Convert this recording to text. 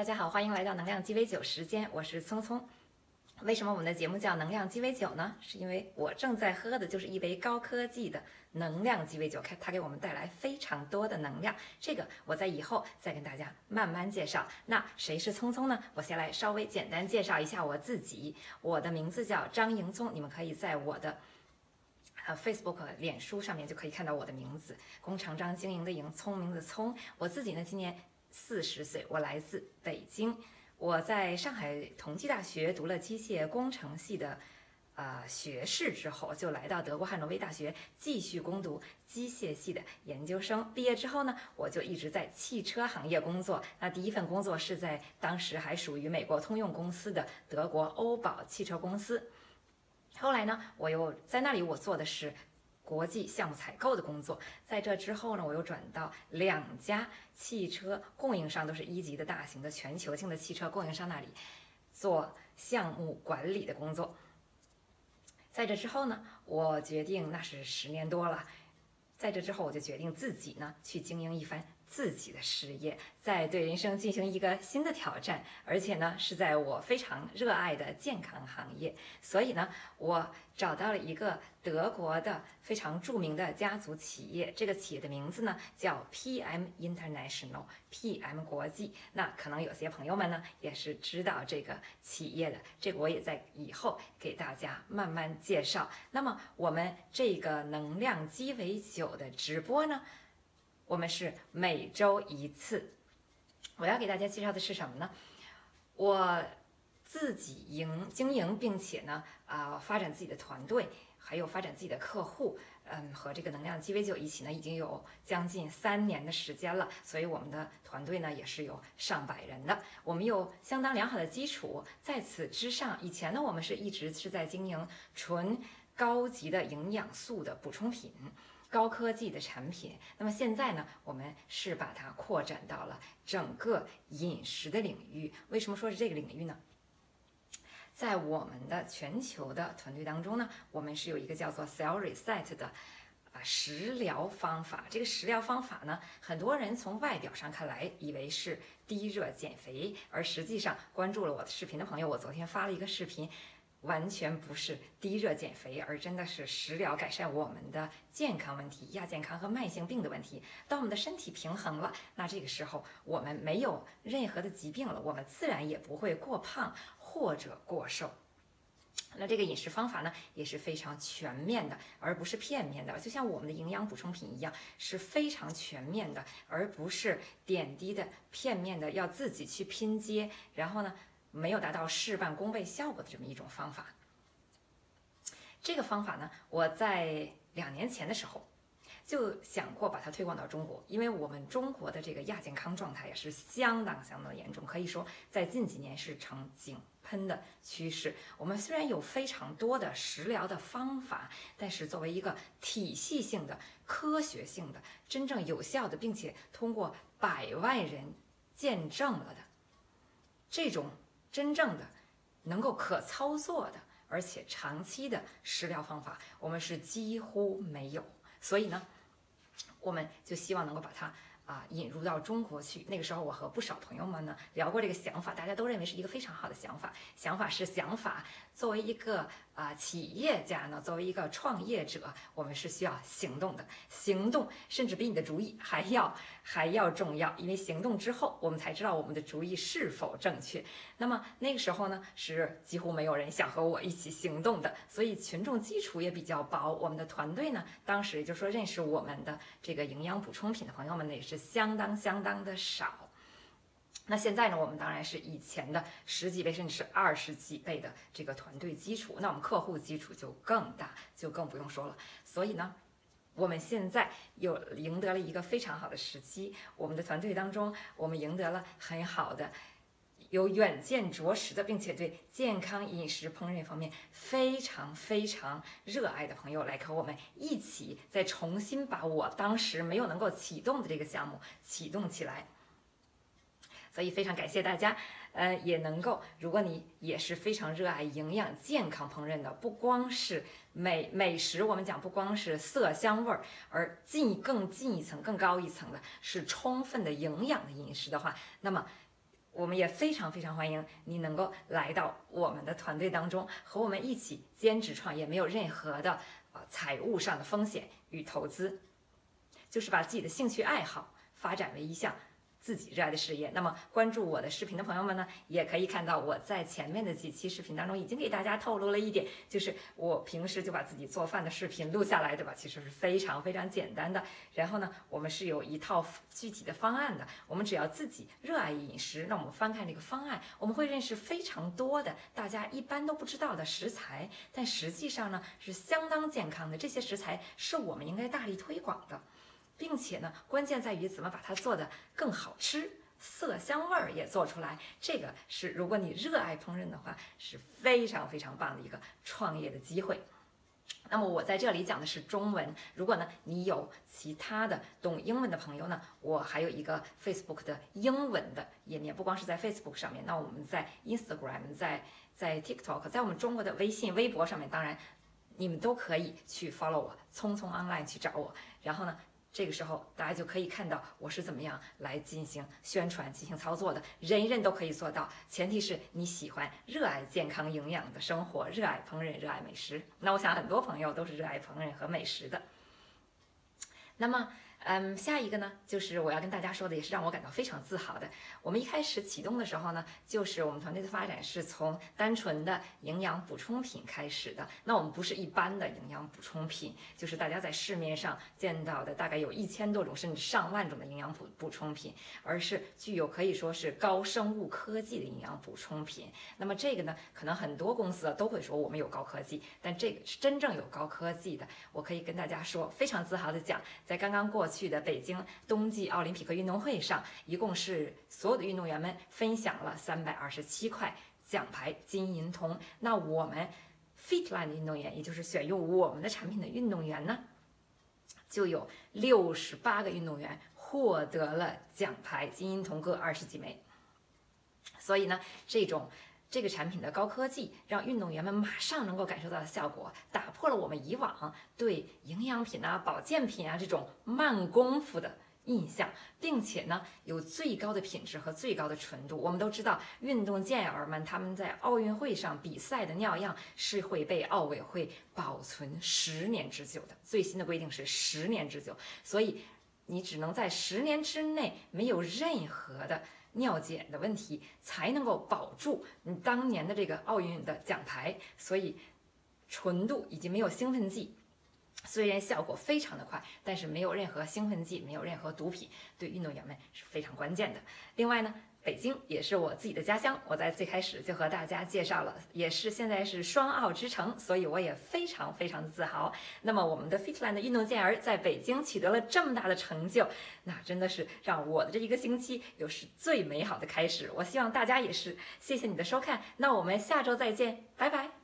大家好，欢迎来到能量鸡尾酒时间，我是聪聪。为什么我们的节目叫能量鸡尾酒呢？是因为我正在喝的就是一杯高科技的能量鸡尾酒，看它给我们带来非常多的能量。这个我在以后再跟大家慢慢介绍。那谁是聪聪呢？我先来稍微简单介绍一下我自己。我的名字叫张迎聪，你们可以在我的呃 Facebook、脸书上面就可以看到我的名字，工长张经营的营，聪明的聪。我自己呢，今年。四十岁，我来自北京。我在上海同济大学读了机械工程系的，呃学士之后，就来到德国汉诺威大学继续攻读机械系的研究生。毕业之后呢，我就一直在汽车行业工作。那第一份工作是在当时还属于美国通用公司的德国欧宝汽车公司。后来呢，我又在那里，我做的是。国际项目采购的工作，在这之后呢，我又转到两家汽车供应商，都是一级的大型的全球性的汽车供应商那里做项目管理的工作。在这之后呢，我决定那是十年多了，在这之后我就决定自己呢去经营一番。自己的事业，在对人生进行一个新的挑战，而且呢是在我非常热爱的健康行业，所以呢我找到了一个德国的非常著名的家族企业，这个企业的名字呢叫 PM International，PM 国际。那可能有些朋友们呢也是知道这个企业的，这个我也在以后给大家慢慢介绍。那么我们这个能量鸡尾酒的直播呢？我们是每周一次，我要给大家介绍的是什么呢？我自己营经营，并且呢，啊，发展自己的团队，还有发展自己的客户，嗯，和这个能量鸡尾酒一起呢，已经有将近三年的时间了。所以我们的团队呢，也是有上百人的。我们有相当良好的基础，在此之上，以前呢，我们是一直是在经营纯高级的营养素的补充品。高科技的产品，那么现在呢，我们是把它扩展到了整个饮食的领域。为什么说是这个领域呢？在我们的全球的团队当中呢，我们是有一个叫做 Cell Reset 的啊食疗方法。这个食疗方法呢，很多人从外表上看来以为是低热减肥，而实际上关注了我的视频的朋友，我昨天发了一个视频。完全不是低热减肥，而真的是食疗改善我们的健康问题、亚健康和慢性病的问题。当我们的身体平衡了，那这个时候我们没有任何的疾病了，我们自然也不会过胖或者过瘦。那这个饮食方法呢，也是非常全面的，而不是片面的。就像我们的营养补充品一样，是非常全面的，而不是点滴的、片面的，要自己去拼接。然后呢？没有达到事半功倍效果的这么一种方法。这个方法呢，我在两年前的时候就想过把它推广到中国，因为我们中国的这个亚健康状态也是相当相当严重，可以说在近几年是呈井喷的趋势。我们虽然有非常多的食疗的方法，但是作为一个体系性的、科学性的、真正有效的，并且通过百万人见证了的这种。真正的能够可操作的，而且长期的食疗方法，我们是几乎没有。所以呢，我们就希望能够把它。啊，引入到中国去。那个时候，我和不少朋友们呢聊过这个想法，大家都认为是一个非常好的想法。想法是想法，作为一个啊企业家呢，作为一个创业者，我们是需要行动的。行动甚至比你的主意还要还要重要，因为行动之后，我们才知道我们的主意是否正确。那么那个时候呢，是几乎没有人想和我一起行动的，所以群众基础也比较薄。我们的团队呢，当时也就是说认识我们的这个营养补充品的朋友们呢，也是。相当相当的少，那现在呢？我们当然是以前的十几倍甚至是二十几倍的这个团队基础，那我们客户基础就更大，就更不用说了。所以呢，我们现在又赢得了一个非常好的时机。我们的团队当中，我们赢得了很好的。有远见卓识的，并且对健康饮食烹饪方面非常非常热爱的朋友，来和我们一起再重新把我当时没有能够启动的这个项目启动起来。所以非常感谢大家，呃，也能够，如果你也是非常热爱营养健康烹饪的，不光是美美食，我们讲不光是色香味儿，而进更进一层、更高一层的是充分的营养的饮食的话，那么。我们也非常非常欢迎你能够来到我们的团队当中，和我们一起兼职创业，没有任何的呃财务上的风险与投资，就是把自己的兴趣爱好发展为一项。自己热爱的事业，那么关注我的视频的朋友们呢，也可以看到我在前面的几期视频当中已经给大家透露了一点，就是我平时就把自己做饭的视频录下来，对吧？其实是非常非常简单的。然后呢，我们是有一套具体的方案的。我们只要自己热爱饮食，那我们翻看这个方案，我们会认识非常多的大家一般都不知道的食材，但实际上呢是相当健康的。这些食材是我们应该大力推广的。并且呢，关键在于怎么把它做的更好吃，色香味儿也做出来。这个是如果你热爱烹饪的话，是非常非常棒的一个创业的机会。那么我在这里讲的是中文，如果呢你有其他的懂英文的朋友呢，我还有一个 Facebook 的英文的页面，不光是在 Facebook 上面，那我们在 Instagram、在在 TikTok、在我们中国的微信、微博上面，当然你们都可以去 follow 我，匆匆 online 去找我，然后呢。这个时候，大家就可以看到我是怎么样来进行宣传、进行操作的。人人都可以做到，前提是你喜欢、热爱健康营养的生活，热爱烹饪、热爱美食。那我想很多朋友都是热爱烹饪和美食的。那么。嗯，下一个呢，就是我要跟大家说的，也是让我感到非常自豪的。我们一开始启动的时候呢，就是我们团队的发展是从单纯的营养补充品开始的。那我们不是一般的营养补充品，就是大家在市面上见到的大概有一千多种甚至上万种的营养补补充品，而是具有可以说是高生物科技的营养补充品。那么这个呢，可能很多公司都会说我们有高科技，但这个是真正有高科技的。我可以跟大家说，非常自豪的讲，在刚刚过。去的北京冬季奥林匹克运动会上，一共是所有的运动员们分享了三百二十七块奖牌，金银铜。那我们 Fitline 的运动员，也就是选用我们的产品的运动员呢，就有六十八个运动员获得了奖牌，金银铜各二十几枚。所以呢，这种。这个产品的高科技让运动员们马上能够感受到的效果，打破了我们以往对营养品啊、保健品啊这种慢功夫的印象，并且呢有最高的品质和最高的纯度。我们都知道，运动健儿们他们在奥运会上比赛的尿样是会被奥委会保存十年之久的，最新的规定是十年之久，所以你只能在十年之内没有任何的。尿检的问题才能够保住你当年的这个奥运的奖牌，所以纯度以及没有兴奋剂，虽然效果非常的快，但是没有任何兴奋剂，没有任何毒品，对运动员们是非常关键的。另外呢。北京也是我自己的家乡，我在最开始就和大家介绍了，也是现在是双奥之城，所以我也非常非常的自豪。那么我们的 Fitland 的运动健儿在北京取得了这么大的成就，那真的是让我的这一个星期又是最美好的开始。我希望大家也是，谢谢你的收看，那我们下周再见，拜拜。